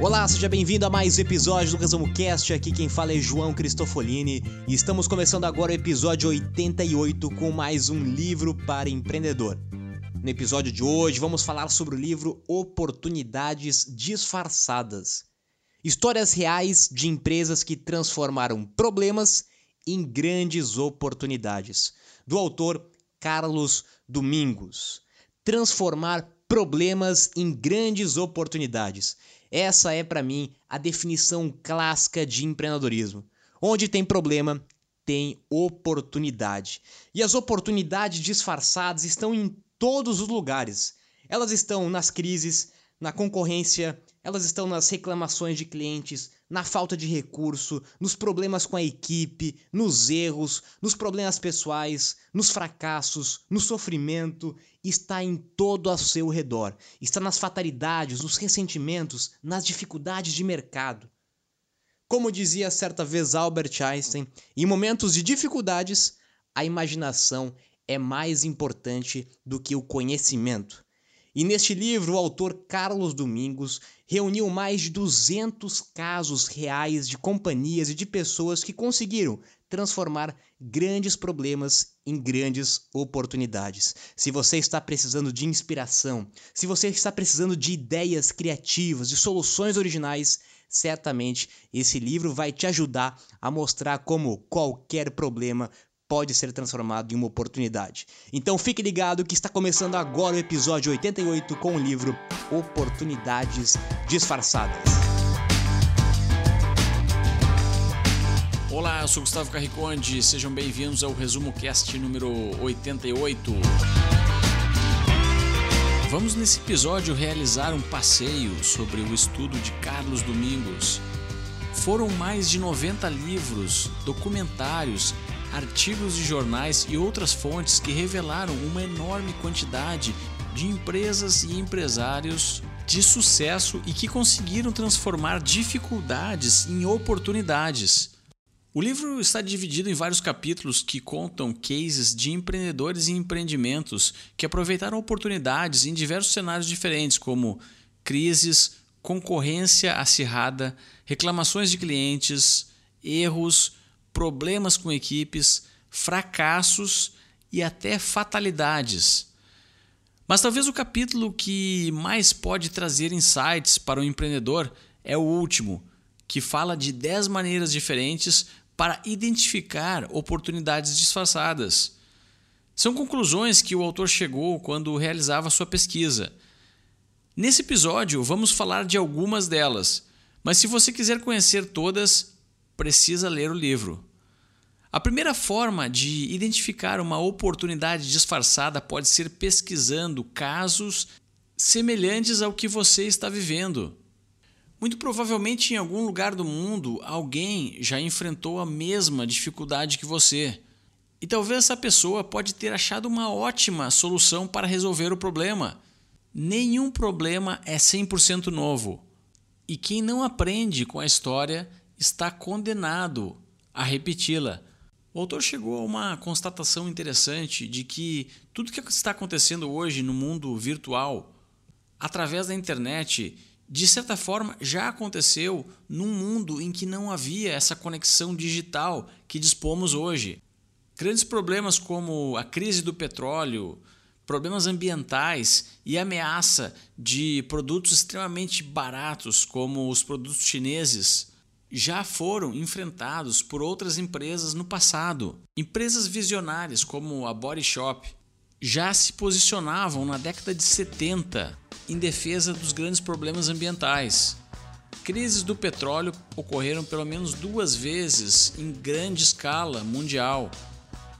Olá, seja bem-vindo a mais um episódio do Resumo Cast. Aqui quem fala é João Cristofolini e estamos começando agora o episódio 88 com mais um livro para empreendedor. No episódio de hoje vamos falar sobre o livro Oportunidades Disfarçadas. Histórias reais de empresas que transformaram problemas em grandes oportunidades. Do autor Carlos Domingos. Transformar problemas em grandes oportunidades. Essa é para mim a definição clássica de empreendedorismo. Onde tem problema, tem oportunidade. E as oportunidades disfarçadas estão em todos os lugares. Elas estão nas crises, na concorrência, elas estão nas reclamações de clientes, na falta de recurso, nos problemas com a equipe, nos erros, nos problemas pessoais, nos fracassos, no sofrimento, está em todo ao seu redor. Está nas fatalidades, nos ressentimentos, nas dificuldades de mercado. Como dizia certa vez Albert Einstein, em momentos de dificuldades, a imaginação é mais importante do que o conhecimento. E neste livro, o autor Carlos Domingos reuniu mais de 200 casos reais de companhias e de pessoas que conseguiram transformar grandes problemas em grandes oportunidades. Se você está precisando de inspiração, se você está precisando de ideias criativas, de soluções originais, certamente esse livro vai te ajudar a mostrar como qualquer problema pode ser transformado em uma oportunidade. Então fique ligado que está começando agora o episódio 88 com o livro Oportunidades Disfarçadas. Olá, eu sou Gustavo Carriconde, sejam bem-vindos ao Resumo Cast número 88. Vamos nesse episódio realizar um passeio sobre o estudo de Carlos Domingos. Foram mais de 90 livros, documentários artigos de jornais e outras fontes que revelaram uma enorme quantidade de empresas e empresários de sucesso e que conseguiram transformar dificuldades em oportunidades. O livro está dividido em vários capítulos que contam cases de empreendedores e empreendimentos que aproveitaram oportunidades em diversos cenários diferentes, como crises, concorrência acirrada, reclamações de clientes, erros, problemas com equipes, fracassos e até fatalidades. Mas talvez o capítulo que mais pode trazer insights para o empreendedor é o último, que fala de 10 maneiras diferentes para identificar oportunidades disfarçadas. São conclusões que o autor chegou quando realizava sua pesquisa. Nesse episódio, vamos falar de algumas delas, mas se você quiser conhecer todas, precisa ler o livro. A primeira forma de identificar uma oportunidade disfarçada pode ser pesquisando casos semelhantes ao que você está vivendo. Muito provavelmente em algum lugar do mundo alguém já enfrentou a mesma dificuldade que você. E talvez essa pessoa pode ter achado uma ótima solução para resolver o problema. Nenhum problema é 100% novo. E quem não aprende com a história está condenado a repeti-la. O autor chegou a uma constatação interessante de que tudo que está acontecendo hoje no mundo virtual, através da internet, de certa forma já aconteceu num mundo em que não havia essa conexão digital que dispomos hoje. Grandes problemas como a crise do petróleo, problemas ambientais e ameaça de produtos extremamente baratos como os produtos chineses já foram enfrentados por outras empresas no passado. Empresas visionárias como a Body Shop já se posicionavam na década de 70 em defesa dos grandes problemas ambientais. Crises do petróleo ocorreram pelo menos duas vezes em grande escala mundial.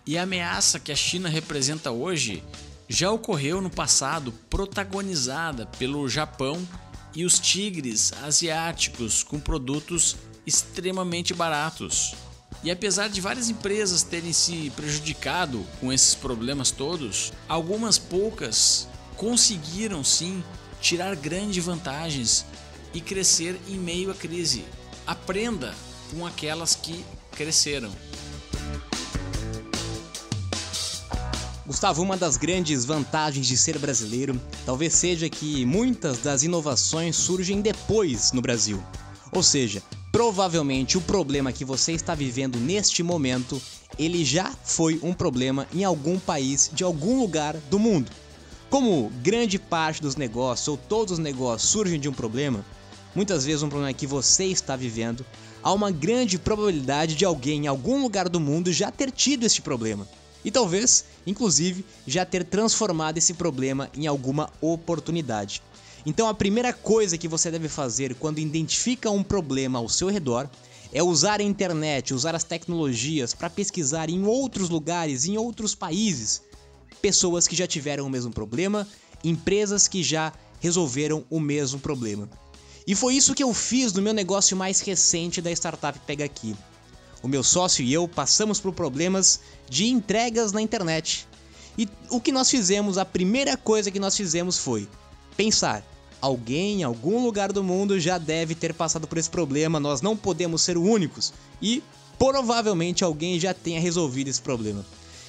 E a ameaça que a China representa hoje já ocorreu no passado, protagonizada pelo Japão e os tigres asiáticos com produtos extremamente baratos. E apesar de várias empresas terem se prejudicado com esses problemas todos, algumas poucas conseguiram sim tirar grandes vantagens e crescer em meio à crise. Aprenda com aquelas que cresceram. Gustavo, uma das grandes vantagens de ser brasileiro talvez seja que muitas das inovações surgem depois no Brasil. Ou seja, provavelmente o problema que você está vivendo neste momento, ele já foi um problema em algum país de algum lugar do mundo. Como grande parte dos negócios ou todos os negócios surgem de um problema, muitas vezes um problema que você está vivendo, há uma grande probabilidade de alguém em algum lugar do mundo já ter tido este problema e talvez, inclusive, já ter transformado esse problema em alguma oportunidade. Então, a primeira coisa que você deve fazer quando identifica um problema ao seu redor é usar a internet, usar as tecnologias para pesquisar em outros lugares, em outros países, pessoas que já tiveram o mesmo problema, empresas que já resolveram o mesmo problema. E foi isso que eu fiz no meu negócio mais recente da startup Pega Aqui. O meu sócio e eu passamos por problemas de entregas na internet. E o que nós fizemos, a primeira coisa que nós fizemos foi pensar: alguém em algum lugar do mundo já deve ter passado por esse problema, nós não podemos ser únicos. E provavelmente alguém já tenha resolvido esse problema.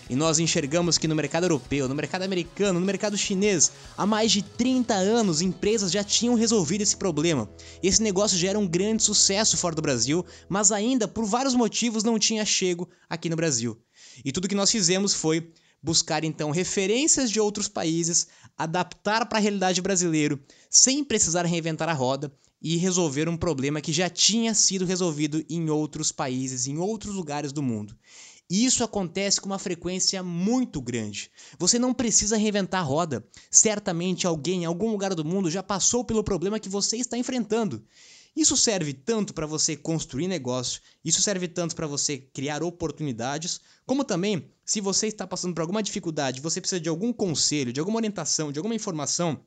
E nós enxergamos que no mercado europeu, no mercado americano, no mercado chinês, há mais de 30 anos empresas já tinham resolvido esse problema. Esse negócio já era um grande sucesso fora do Brasil, mas ainda por vários motivos não tinha chego aqui no Brasil. E tudo que nós fizemos foi buscar então referências de outros países, adaptar para a realidade brasileira, sem precisar reinventar a roda e resolver um problema que já tinha sido resolvido em outros países, em outros lugares do mundo. E isso acontece com uma frequência muito grande. Você não precisa reinventar a roda. Certamente alguém em algum lugar do mundo já passou pelo problema que você está enfrentando. Isso serve tanto para você construir negócio, isso serve tanto para você criar oportunidades, como também se você está passando por alguma dificuldade, você precisa de algum conselho, de alguma orientação, de alguma informação,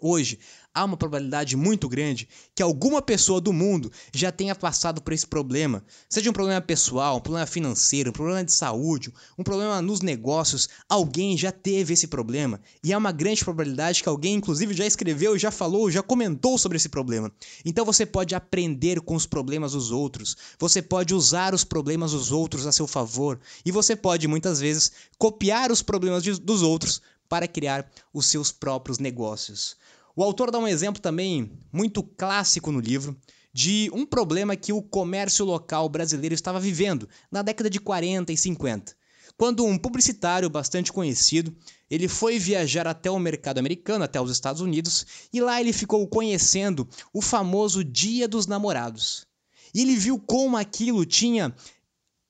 Hoje, há uma probabilidade muito grande que alguma pessoa do mundo já tenha passado por esse problema. Seja um problema pessoal, um problema financeiro, um problema de saúde, um problema nos negócios, alguém já teve esse problema. E há uma grande probabilidade que alguém, inclusive, já escreveu, já falou, já comentou sobre esse problema. Então você pode aprender com os problemas dos outros, você pode usar os problemas dos outros a seu favor, e você pode, muitas vezes, copiar os problemas dos outros para criar os seus próprios negócios. O autor dá um exemplo também muito clássico no livro de um problema que o comércio local brasileiro estava vivendo na década de 40 e 50. Quando um publicitário bastante conhecido, ele foi viajar até o mercado americano, até os Estados Unidos, e lá ele ficou conhecendo o famoso Dia dos Namorados. E ele viu como aquilo tinha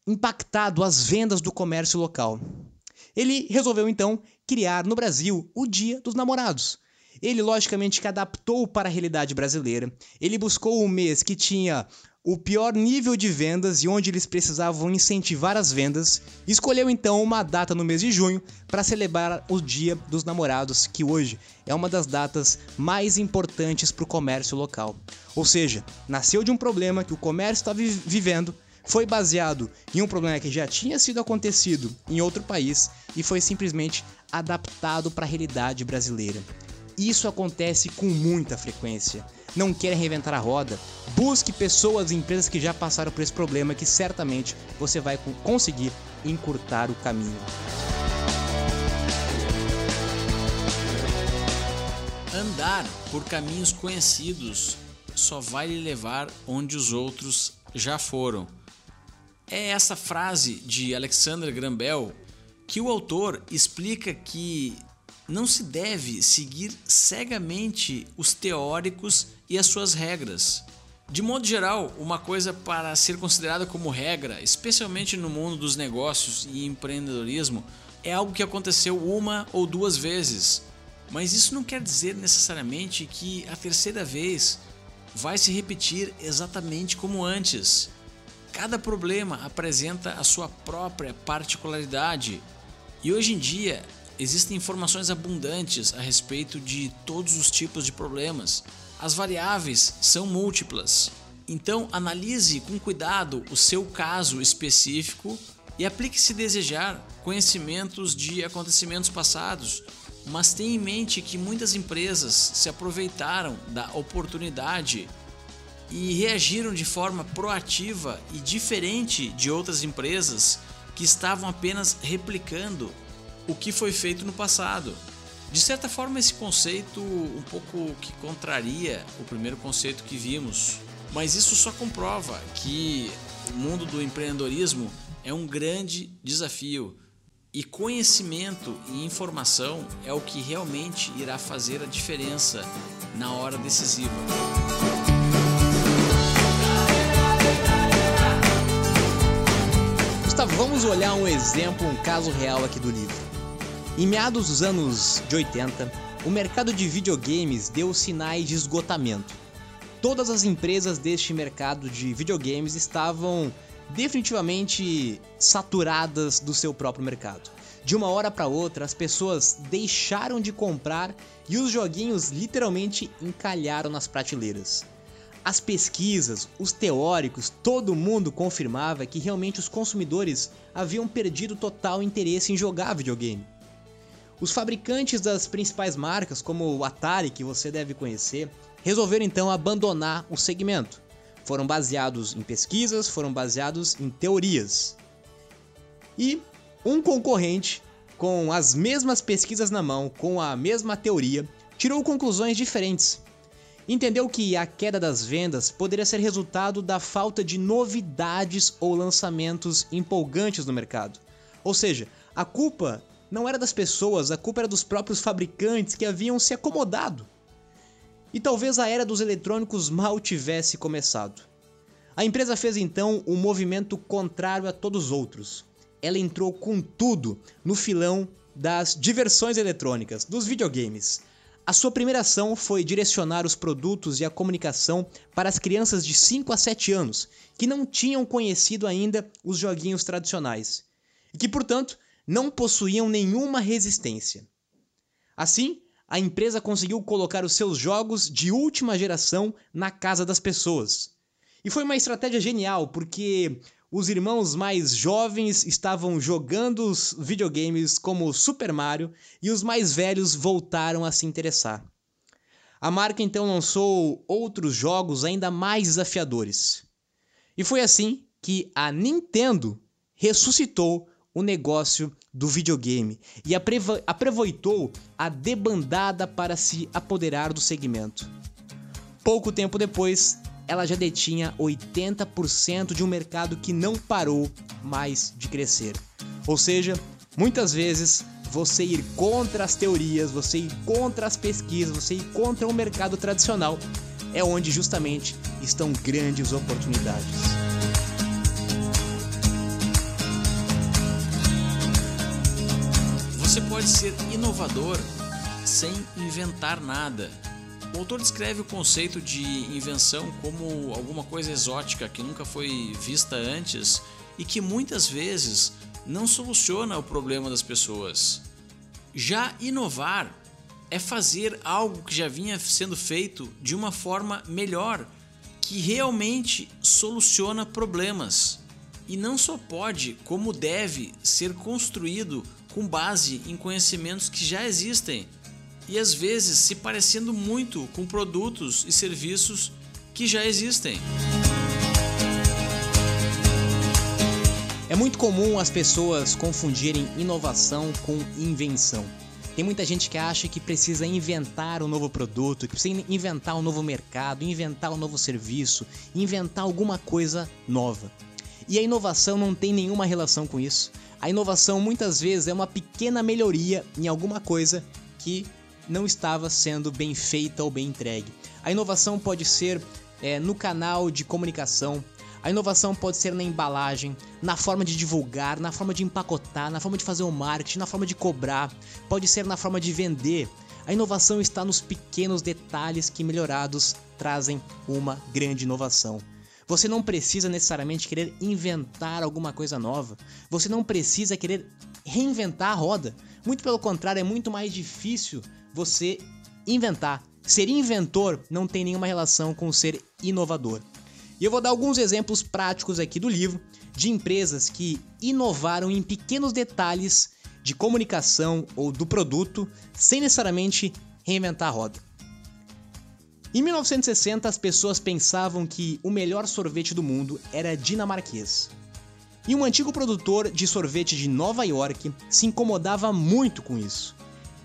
impactado as vendas do comércio local. Ele resolveu então criar no Brasil o Dia dos Namorados. Ele, logicamente, que adaptou para a realidade brasileira. Ele buscou um mês que tinha o pior nível de vendas e onde eles precisavam incentivar as vendas, escolheu então uma data no mês de junho para celebrar o Dia dos Namorados, que hoje é uma das datas mais importantes para o comércio local. Ou seja, nasceu de um problema que o comércio estava vivendo, foi baseado em um problema que já tinha sido acontecido em outro país e foi simplesmente adaptado para a realidade brasileira. Isso acontece com muita frequência. Não quer reinventar a roda? Busque pessoas e empresas que já passaram por esse problema que certamente você vai conseguir encurtar o caminho. Andar por caminhos conhecidos só vai lhe levar onde os outros já foram. É essa frase de Alexander Graham Bell que o autor explica que não se deve seguir cegamente os teóricos e as suas regras. De modo geral, uma coisa para ser considerada como regra, especialmente no mundo dos negócios e empreendedorismo, é algo que aconteceu uma ou duas vezes. Mas isso não quer dizer necessariamente que a terceira vez vai se repetir exatamente como antes. Cada problema apresenta a sua própria particularidade e hoje em dia existem informações abundantes a respeito de todos os tipos de problemas. As variáveis são múltiplas. Então, analise com cuidado o seu caso específico e aplique se desejar conhecimentos de acontecimentos passados, mas tenha em mente que muitas empresas se aproveitaram da oportunidade e reagiram de forma proativa e diferente de outras empresas que estavam apenas replicando o que foi feito no passado. De certa forma, esse conceito um pouco que contraria o primeiro conceito que vimos, mas isso só comprova que o mundo do empreendedorismo é um grande desafio e conhecimento e informação é o que realmente irá fazer a diferença na hora decisiva. Gustavo, vamos olhar um exemplo, um caso real aqui do livro. Em meados dos anos de 80, o mercado de videogames deu sinais de esgotamento. Todas as empresas deste mercado de videogames estavam definitivamente saturadas do seu próprio mercado. De uma hora para outra, as pessoas deixaram de comprar e os joguinhos literalmente encalharam nas prateleiras. As pesquisas, os teóricos, todo mundo confirmava que realmente os consumidores haviam perdido total interesse em jogar videogame. Os fabricantes das principais marcas, como o Atari, que você deve conhecer, resolveram então abandonar o segmento. Foram baseados em pesquisas, foram baseados em teorias. E um concorrente, com as mesmas pesquisas na mão, com a mesma teoria, tirou conclusões diferentes entendeu que a queda das vendas poderia ser resultado da falta de novidades ou lançamentos empolgantes no mercado. Ou seja, a culpa não era das pessoas, a culpa era dos próprios fabricantes que haviam se acomodado. E talvez a era dos eletrônicos mal tivesse começado. A empresa fez então um movimento contrário a todos os outros. Ela entrou com tudo no filão das diversões eletrônicas, dos videogames a sua primeira ação foi direcionar os produtos e a comunicação para as crianças de 5 a 7 anos, que não tinham conhecido ainda os joguinhos tradicionais e que, portanto, não possuíam nenhuma resistência. Assim, a empresa conseguiu colocar os seus jogos de última geração na casa das pessoas. E foi uma estratégia genial, porque os irmãos mais jovens estavam jogando os videogames como Super Mario e os mais velhos voltaram a se interessar. A marca então lançou outros jogos ainda mais desafiadores. E foi assim que a Nintendo ressuscitou o negócio do videogame e aproveitou a debandada para se apoderar do segmento. Pouco tempo depois, ela já detinha 80% de um mercado que não parou mais de crescer. Ou seja, muitas vezes você ir contra as teorias, você ir contra as pesquisas, você ir contra o mercado tradicional é onde justamente estão grandes oportunidades. Você pode ser inovador sem inventar nada. O autor descreve o conceito de invenção como alguma coisa exótica que nunca foi vista antes e que muitas vezes não soluciona o problema das pessoas. Já inovar é fazer algo que já vinha sendo feito de uma forma melhor, que realmente soluciona problemas. E não só pode, como deve ser construído com base em conhecimentos que já existem e às vezes se parecendo muito com produtos e serviços que já existem. É muito comum as pessoas confundirem inovação com invenção. Tem muita gente que acha que precisa inventar um novo produto, que precisa inventar um novo mercado, inventar um novo serviço, inventar alguma coisa nova. E a inovação não tem nenhuma relação com isso. A inovação muitas vezes é uma pequena melhoria em alguma coisa que não estava sendo bem feita ou bem entregue. A inovação pode ser é, no canal de comunicação, a inovação pode ser na embalagem, na forma de divulgar, na forma de empacotar, na forma de fazer o marketing, na forma de cobrar, pode ser na forma de vender. A inovação está nos pequenos detalhes que melhorados trazem uma grande inovação. Você não precisa necessariamente querer inventar alguma coisa nova. Você não precisa querer reinventar a roda. Muito pelo contrário, é muito mais difícil você inventar. Ser inventor não tem nenhuma relação com ser inovador. E eu vou dar alguns exemplos práticos aqui do livro de empresas que inovaram em pequenos detalhes de comunicação ou do produto sem necessariamente reinventar a roda. Em 1960, as pessoas pensavam que o melhor sorvete do mundo era dinamarquês. E um antigo produtor de sorvete de Nova York se incomodava muito com isso.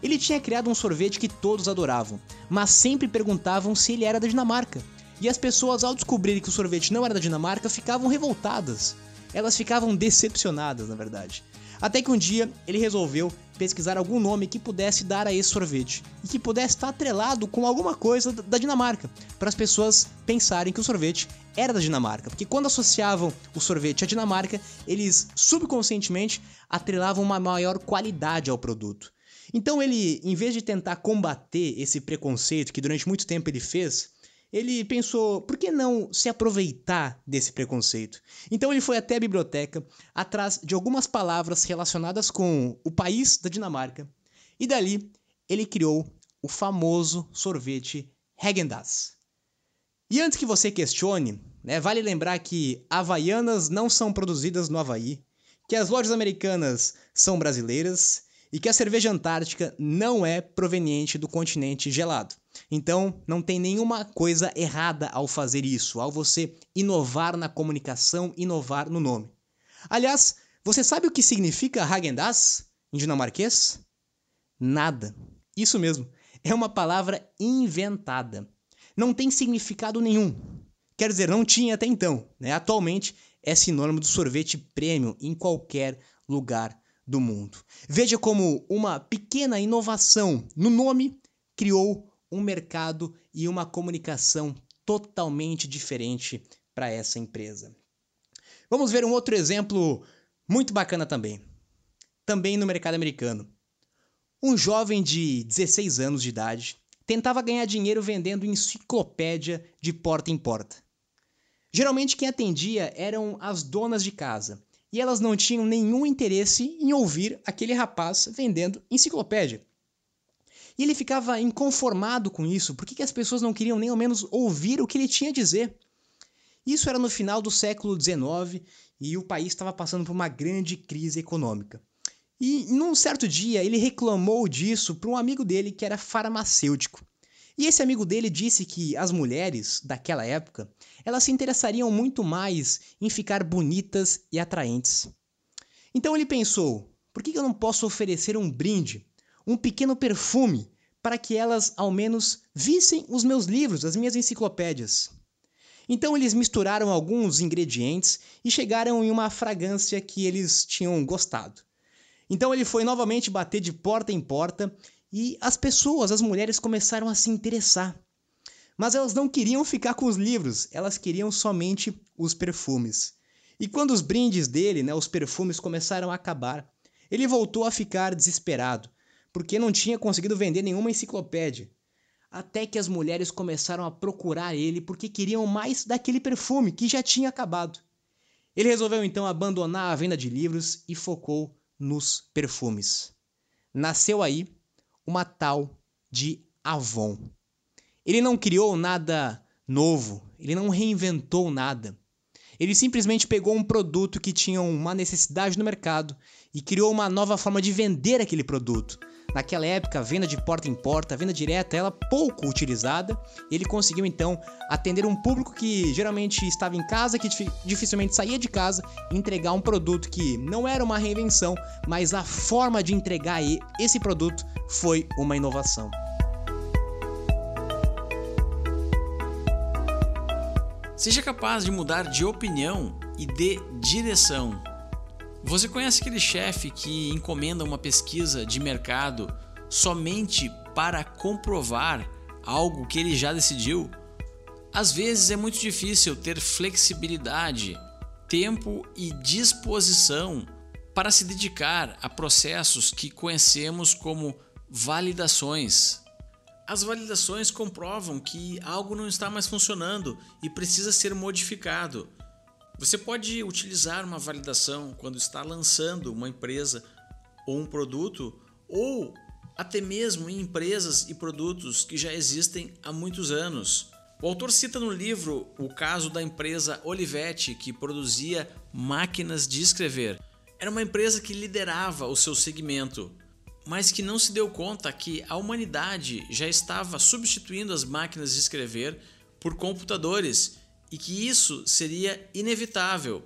Ele tinha criado um sorvete que todos adoravam, mas sempre perguntavam se ele era da Dinamarca. E as pessoas, ao descobrirem que o sorvete não era da Dinamarca, ficavam revoltadas. Elas ficavam decepcionadas, na verdade. Até que um dia ele resolveu pesquisar algum nome que pudesse dar a esse sorvete e que pudesse estar atrelado com alguma coisa da Dinamarca, para as pessoas pensarem que o sorvete era da Dinamarca, porque quando associavam o sorvete à Dinamarca, eles subconscientemente atrelavam uma maior qualidade ao produto. Então ele, em vez de tentar combater esse preconceito que durante muito tempo ele fez, ele pensou, por que não se aproveitar desse preconceito? Então ele foi até a biblioteca, atrás de algumas palavras relacionadas com o país da Dinamarca, e dali ele criou o famoso sorvete Häagen-Dazs. E antes que você questione, né, vale lembrar que havaianas não são produzidas no Havaí, que as lojas americanas são brasileiras e que a cerveja antártica não é proveniente do continente gelado. Então, não tem nenhuma coisa errada ao fazer isso, ao você inovar na comunicação, inovar no nome. Aliás, você sabe o que significa Häagen-Dazs em dinamarquês? Nada. Isso mesmo, é uma palavra inventada. Não tem significado nenhum. Quer dizer, não tinha até então. Né? Atualmente é sinônimo do sorvete premium em qualquer lugar do mundo. Veja como uma pequena inovação no nome criou um mercado e uma comunicação totalmente diferente para essa empresa. Vamos ver um outro exemplo muito bacana também. Também no mercado americano. Um jovem de 16 anos de idade tentava ganhar dinheiro vendendo enciclopédia de porta em porta. Geralmente quem atendia eram as donas de casa, e elas não tinham nenhum interesse em ouvir aquele rapaz vendendo enciclopédia. E ele ficava inconformado com isso, porque que as pessoas não queriam nem ao menos ouvir o que ele tinha a dizer. Isso era no final do século XIX e o país estava passando por uma grande crise econômica. E num certo dia ele reclamou disso para um amigo dele que era farmacêutico. E esse amigo dele disse que as mulheres daquela época, elas se interessariam muito mais em ficar bonitas e atraentes. Então ele pensou: por que eu não posso oferecer um brinde, um pequeno perfume, para que elas ao menos vissem os meus livros, as minhas enciclopédias? Então eles misturaram alguns ingredientes e chegaram em uma fragrância que eles tinham gostado. Então ele foi novamente bater de porta em porta e as pessoas, as mulheres começaram a se interessar. Mas elas não queriam ficar com os livros, elas queriam somente os perfumes. E quando os brindes dele, né, os perfumes começaram a acabar, ele voltou a ficar desesperado, porque não tinha conseguido vender nenhuma enciclopédia. Até que as mulheres começaram a procurar ele porque queriam mais daquele perfume que já tinha acabado. Ele resolveu então abandonar a venda de livros e focou nos perfumes. Nasceu aí uma tal de Avon. Ele não criou nada novo, ele não reinventou nada. Ele simplesmente pegou um produto que tinha uma necessidade no mercado e criou uma nova forma de vender aquele produto. Naquela época, a venda de porta em porta, a venda direta, ela pouco utilizada. Ele conseguiu então atender um público que geralmente estava em casa, que dificilmente saía de casa, entregar um produto que não era uma reinvenção, mas a forma de entregar esse produto foi uma inovação. Seja capaz de mudar de opinião e de direção. Você conhece aquele chefe que encomenda uma pesquisa de mercado somente para comprovar algo que ele já decidiu? Às vezes é muito difícil ter flexibilidade, tempo e disposição para se dedicar a processos que conhecemos como validações. As validações comprovam que algo não está mais funcionando e precisa ser modificado. Você pode utilizar uma validação quando está lançando uma empresa ou um produto, ou até mesmo em empresas e produtos que já existem há muitos anos. O autor cita no livro o caso da empresa Olivetti, que produzia máquinas de escrever. Era uma empresa que liderava o seu segmento mas que não se deu conta que a humanidade já estava substituindo as máquinas de escrever por computadores e que isso seria inevitável.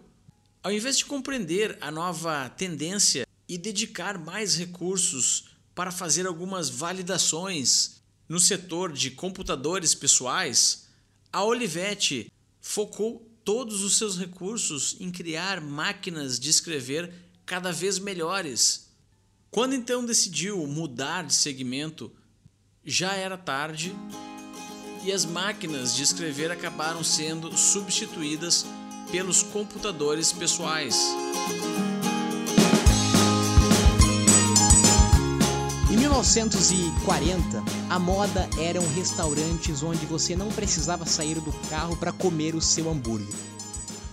Ao invés de compreender a nova tendência e dedicar mais recursos para fazer algumas validações no setor de computadores pessoais, a Olivetti focou todos os seus recursos em criar máquinas de escrever cada vez melhores quando então decidiu mudar de segmento, já era tarde e as máquinas de escrever acabaram sendo substituídas pelos computadores pessoais. Em 1940, a moda eram restaurantes onde você não precisava sair do carro para comer o seu hambúrguer.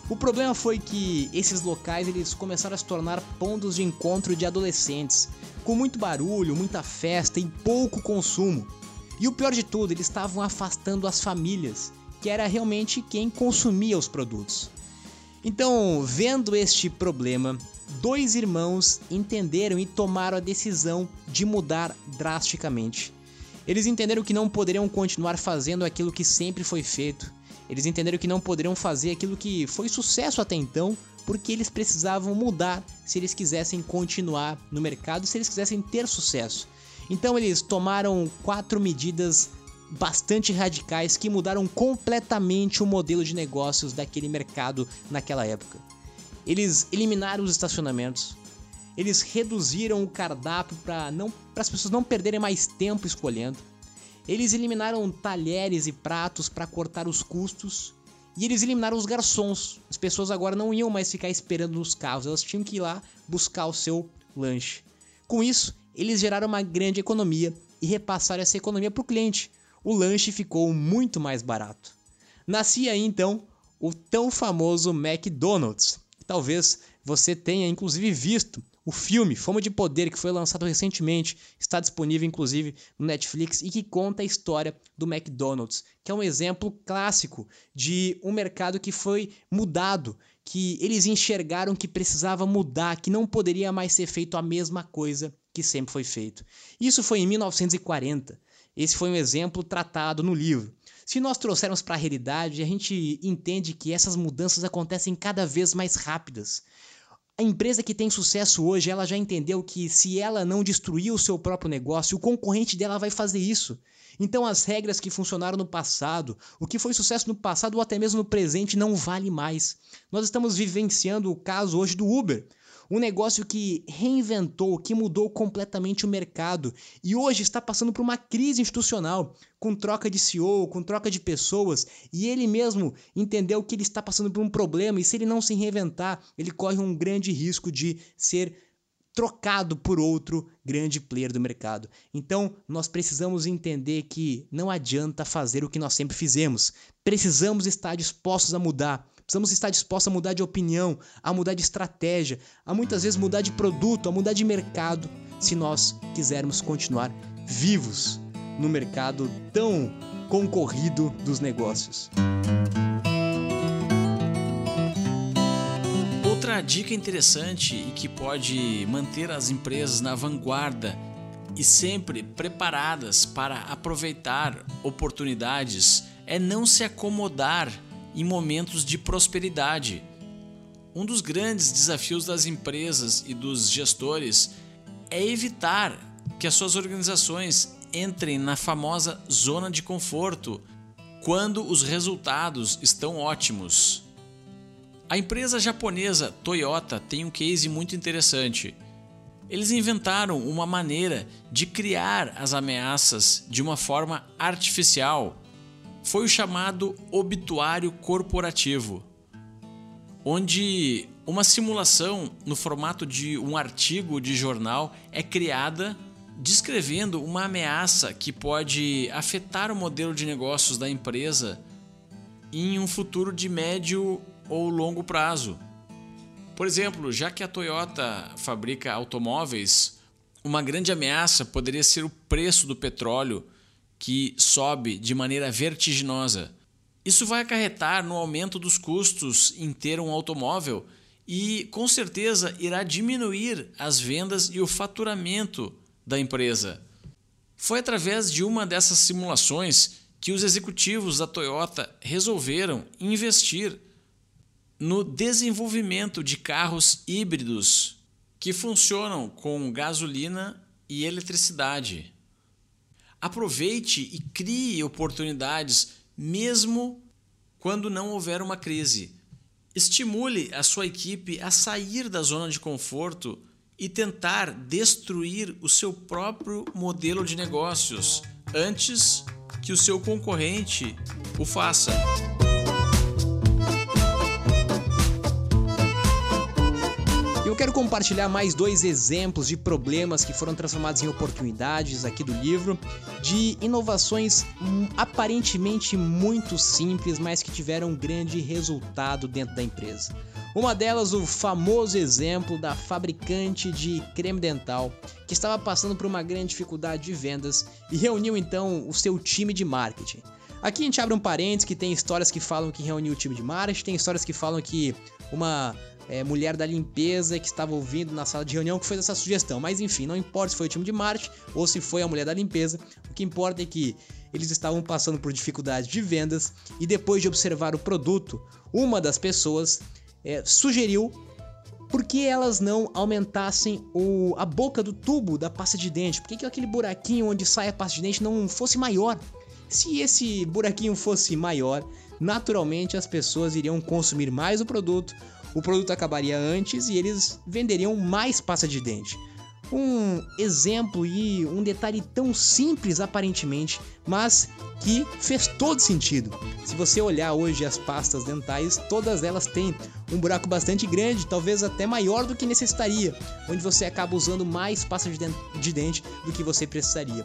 O problema foi que esses locais eles começaram a se tornar pontos de encontro de adolescentes, com muito barulho, muita festa e pouco consumo. E o pior de tudo, eles estavam afastando as famílias, que era realmente quem consumia os produtos. Então, vendo este problema, dois irmãos entenderam e tomaram a decisão de mudar drasticamente. Eles entenderam que não poderiam continuar fazendo aquilo que sempre foi feito eles entenderam que não poderiam fazer aquilo que foi sucesso até então, porque eles precisavam mudar se eles quisessem continuar no mercado, se eles quisessem ter sucesso. Então eles tomaram quatro medidas bastante radicais que mudaram completamente o modelo de negócios daquele mercado naquela época. Eles eliminaram os estacionamentos, eles reduziram o cardápio para não para as pessoas não perderem mais tempo escolhendo. Eles eliminaram talheres e pratos para cortar os custos. E eles eliminaram os garçons. As pessoas agora não iam mais ficar esperando nos carros, elas tinham que ir lá buscar o seu lanche. Com isso, eles geraram uma grande economia e repassaram essa economia para o cliente. O lanche ficou muito mais barato. Nascia aí então o tão famoso McDonald's. Talvez você tenha inclusive visto o filme Fome de Poder, que foi lançado recentemente, está disponível inclusive no Netflix e que conta a história do McDonald's, que é um exemplo clássico de um mercado que foi mudado, que eles enxergaram que precisava mudar, que não poderia mais ser feito a mesma coisa que sempre foi feito. Isso foi em 1940. Esse foi um exemplo tratado no livro. Se nós trouxermos para a realidade, a gente entende que essas mudanças acontecem cada vez mais rápidas. A empresa que tem sucesso hoje, ela já entendeu que se ela não destruir o seu próprio negócio, o concorrente dela vai fazer isso. Então as regras que funcionaram no passado, o que foi sucesso no passado ou até mesmo no presente não vale mais. Nós estamos vivenciando o caso hoje do Uber. Um negócio que reinventou, que mudou completamente o mercado e hoje está passando por uma crise institucional, com troca de CEO, com troca de pessoas, e ele mesmo entendeu que ele está passando por um problema e se ele não se reinventar, ele corre um grande risco de ser trocado por outro grande player do mercado. Então, nós precisamos entender que não adianta fazer o que nós sempre fizemos. Precisamos estar dispostos a mudar. Precisamos estar dispostos a mudar de opinião, a mudar de estratégia, a muitas vezes mudar de produto, a mudar de mercado, se nós quisermos continuar vivos no mercado tão concorrido dos negócios. Outra dica interessante e que pode manter as empresas na vanguarda e sempre preparadas para aproveitar oportunidades é não se acomodar em momentos de prosperidade. Um dos grandes desafios das empresas e dos gestores é evitar que as suas organizações entrem na famosa zona de conforto quando os resultados estão ótimos. A empresa japonesa Toyota tem um case muito interessante. Eles inventaram uma maneira de criar as ameaças de uma forma artificial foi o chamado obituário corporativo, onde uma simulação no formato de um artigo de jornal é criada descrevendo uma ameaça que pode afetar o modelo de negócios da empresa em um futuro de médio ou longo prazo. Por exemplo, já que a Toyota fabrica automóveis, uma grande ameaça poderia ser o preço do petróleo, que sobe de maneira vertiginosa. Isso vai acarretar no aumento dos custos em ter um automóvel e, com certeza, irá diminuir as vendas e o faturamento da empresa. Foi através de uma dessas simulações que os executivos da Toyota resolveram investir no desenvolvimento de carros híbridos que funcionam com gasolina e eletricidade. Aproveite e crie oportunidades mesmo quando não houver uma crise. Estimule a sua equipe a sair da zona de conforto e tentar destruir o seu próprio modelo de negócios antes que o seu concorrente o faça. Quero compartilhar mais dois exemplos de problemas que foram transformados em oportunidades aqui do livro, de inovações aparentemente muito simples, mas que tiveram um grande resultado dentro da empresa. Uma delas, o famoso exemplo da fabricante de creme dental, que estava passando por uma grande dificuldade de vendas e reuniu então o seu time de marketing. Aqui a gente abre um parênteses que tem histórias que falam que reuniu o time de marketing, tem histórias que falam que uma é, mulher da limpeza que estava ouvindo na sala de reunião que fez essa sugestão. Mas enfim, não importa se foi o time de marketing ou se foi a mulher da limpeza, o que importa é que eles estavam passando por dificuldades de vendas e depois de observar o produto, uma das pessoas é, sugeriu por que elas não aumentassem o, a boca do tubo da pasta de dente? Por que, que aquele buraquinho onde sai a pasta de dente não fosse maior? Se esse buraquinho fosse maior, naturalmente as pessoas iriam consumir mais o produto, o produto acabaria antes e eles venderiam mais pasta de dente. Um exemplo e um detalhe tão simples aparentemente, mas que fez todo sentido. Se você olhar hoje as pastas dentais, todas elas têm um buraco bastante grande, talvez até maior do que necessitaria, onde você acaba usando mais pasta de dente do que você precisaria.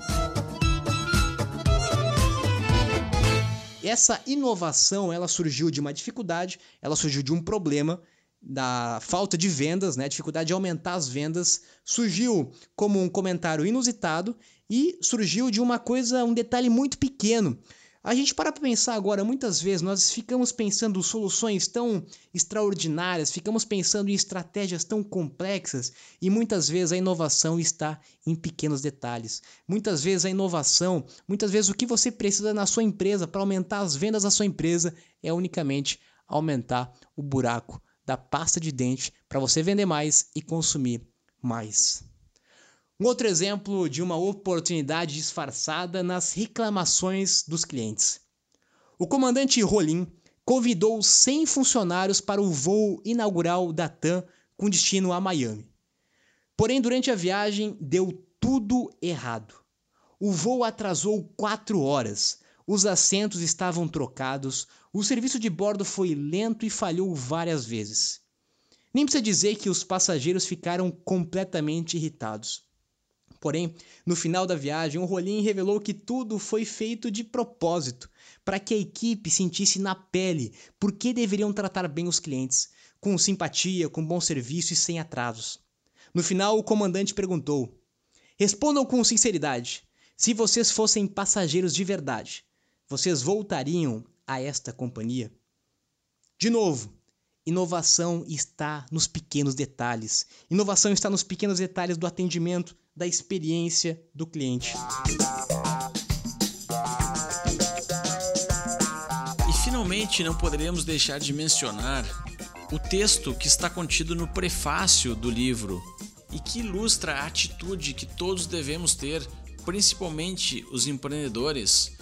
Essa inovação, ela surgiu de uma dificuldade, ela surgiu de um problema da falta de vendas, né, dificuldade de aumentar as vendas, surgiu como um comentário inusitado e surgiu de uma coisa, um detalhe muito pequeno. A gente para pensar agora, muitas vezes nós ficamos pensando soluções tão extraordinárias, ficamos pensando em estratégias tão complexas e muitas vezes a inovação está em pequenos detalhes. Muitas vezes a inovação, muitas vezes o que você precisa na sua empresa para aumentar as vendas da sua empresa é unicamente aumentar o buraco da pasta de dente para você vender mais e consumir mais. Um outro exemplo de uma oportunidade disfarçada nas reclamações dos clientes. O comandante Rolim convidou 100 funcionários para o voo inaugural da TAM com destino a Miami. Porém, durante a viagem, deu tudo errado. O voo atrasou quatro horas, os assentos estavam trocados, o serviço de bordo foi lento e falhou várias vezes. Nem precisa dizer que os passageiros ficaram completamente irritados. Porém, no final da viagem, o Rolim revelou que tudo foi feito de propósito, para que a equipe sentisse na pele por que deveriam tratar bem os clientes, com simpatia, com bom serviço e sem atrasos. No final, o comandante perguntou: Respondam com sinceridade. Se vocês fossem passageiros de verdade, vocês voltariam a esta companhia? De novo, inovação está nos pequenos detalhes. Inovação está nos pequenos detalhes do atendimento, da experiência do cliente. E finalmente não poderíamos deixar de mencionar o texto que está contido no prefácio do livro e que ilustra a atitude que todos devemos ter, principalmente os empreendedores,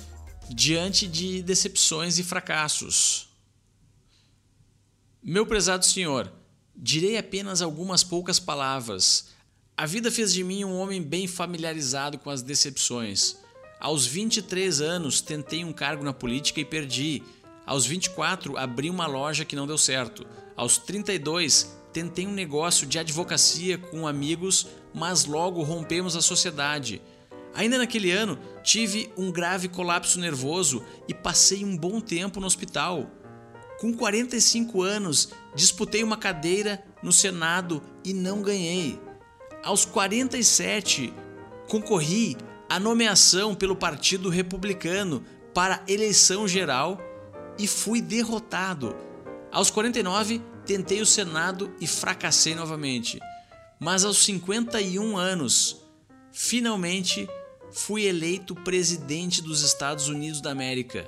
diante de decepções e fracassos. Meu prezado senhor, direi apenas algumas poucas palavras. A vida fez de mim um homem bem familiarizado com as decepções. Aos 23 anos, tentei um cargo na política e perdi. Aos 24, abri uma loja que não deu certo. Aos 32, tentei um negócio de advocacia com amigos, mas logo rompemos a sociedade. Ainda naquele ano, tive um grave colapso nervoso e passei um bom tempo no hospital. Com 45 anos, disputei uma cadeira no Senado e não ganhei. Aos 47, concorri à nomeação pelo Partido Republicano para eleição geral e fui derrotado. Aos 49, tentei o Senado e fracassei novamente. Mas aos 51 anos, finalmente fui eleito presidente dos Estados Unidos da América.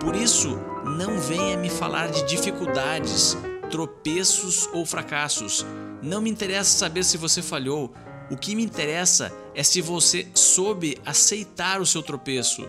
Por isso, não venha me falar de dificuldades, tropeços ou fracassos. Não me interessa saber se você falhou. O que me interessa é se você soube aceitar o seu tropeço.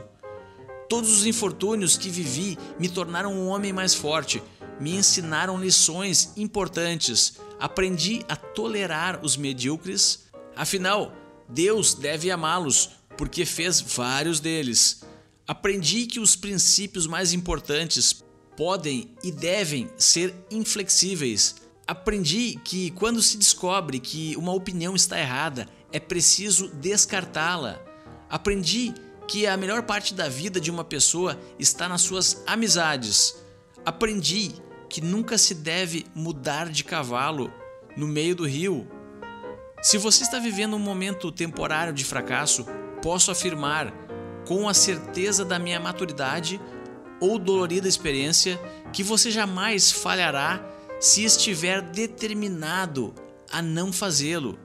Todos os infortúnios que vivi me tornaram um homem mais forte, me ensinaram lições importantes, aprendi a tolerar os medíocres. Afinal, Deus deve amá-los, porque fez vários deles. Aprendi que os princípios mais importantes podem e devem ser inflexíveis. Aprendi que quando se descobre que uma opinião está errada, é preciso descartá-la. Aprendi que a melhor parte da vida de uma pessoa está nas suas amizades. Aprendi que nunca se deve mudar de cavalo no meio do rio. Se você está vivendo um momento temporário de fracasso, posso afirmar, com a certeza da minha maturidade ou dolorida experiência, que você jamais falhará se estiver determinado a não fazê-lo.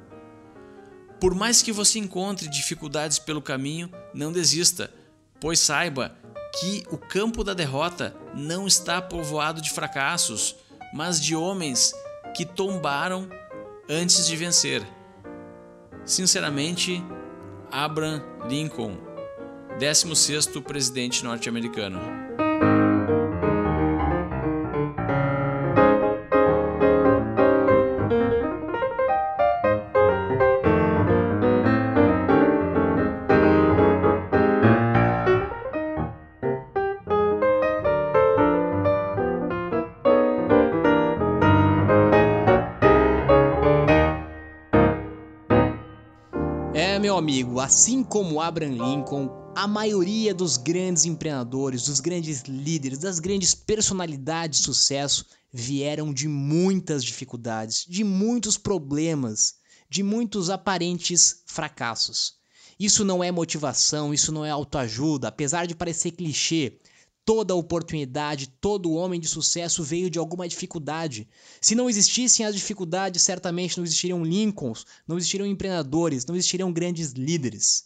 Por mais que você encontre dificuldades pelo caminho, não desista, pois saiba que o campo da derrota não está povoado de fracassos, mas de homens que tombaram antes de vencer. Sinceramente, Abraham Lincoln, 16º presidente norte-americano. Assim como Abraham Lincoln, a maioria dos grandes empreendedores, dos grandes líderes, das grandes personalidades de sucesso vieram de muitas dificuldades, de muitos problemas, de muitos aparentes fracassos. Isso não é motivação, isso não é autoajuda, apesar de parecer clichê. Toda oportunidade, todo homem de sucesso veio de alguma dificuldade. Se não existissem as dificuldades, certamente não existiriam Lincolns, não existiriam empreendedores, não existiriam grandes líderes.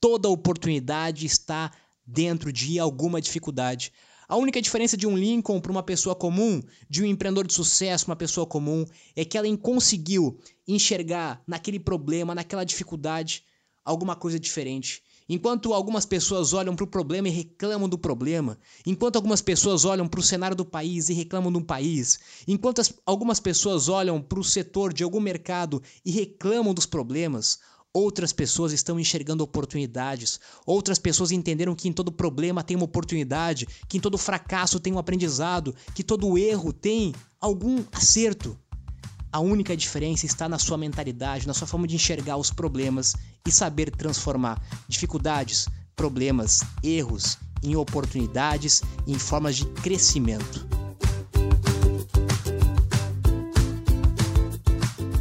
Toda oportunidade está dentro de alguma dificuldade. A única diferença de um Lincoln para uma pessoa comum, de um empreendedor de sucesso, uma pessoa comum, é que ela conseguiu enxergar naquele problema, naquela dificuldade, alguma coisa diferente. Enquanto algumas pessoas olham para o problema e reclamam do problema, enquanto algumas pessoas olham para o cenário do país e reclamam do país, enquanto as, algumas pessoas olham para o setor de algum mercado e reclamam dos problemas, outras pessoas estão enxergando oportunidades, outras pessoas entenderam que em todo problema tem uma oportunidade, que em todo fracasso tem um aprendizado, que todo erro tem algum acerto. A única diferença está na sua mentalidade, na sua forma de enxergar os problemas e saber transformar dificuldades, problemas, erros em oportunidades em formas de crescimento.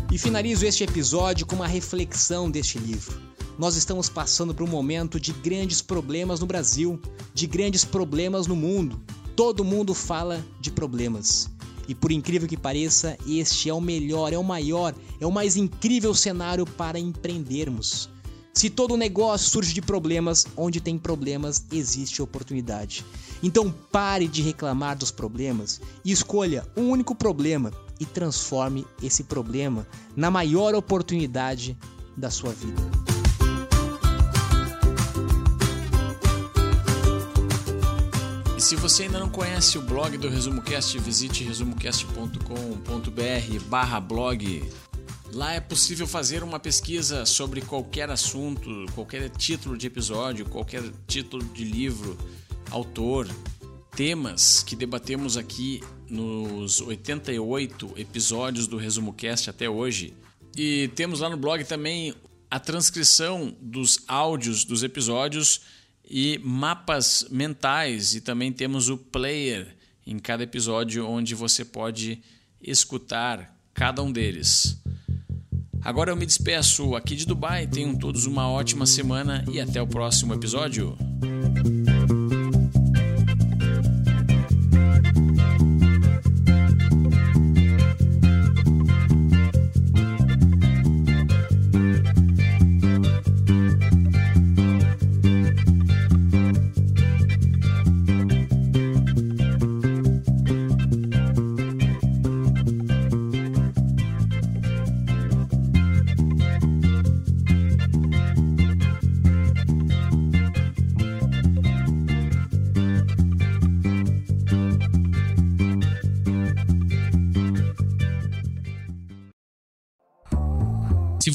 E finalizo este episódio com uma reflexão deste livro. Nós estamos passando por um momento de grandes problemas no Brasil, de grandes problemas no mundo. Todo mundo fala de problemas. E por incrível que pareça, este é o melhor, é o maior, é o mais incrível cenário para empreendermos. Se todo negócio surge de problemas, onde tem problemas existe oportunidade. Então pare de reclamar dos problemas e escolha um único problema e transforme esse problema na maior oportunidade da sua vida. Se você ainda não conhece o blog do ResumoCast, visite resumocast.com.br blog. Lá é possível fazer uma pesquisa sobre qualquer assunto, qualquer título de episódio, qualquer título de livro, autor. temas que debatemos aqui nos 88 episódios do Resumo Cast até hoje. E temos lá no blog também a transcrição dos áudios dos episódios e mapas mentais e também temos o player em cada episódio onde você pode escutar cada um deles. Agora eu me despeço aqui de Dubai, tenham todos uma ótima semana e até o próximo episódio.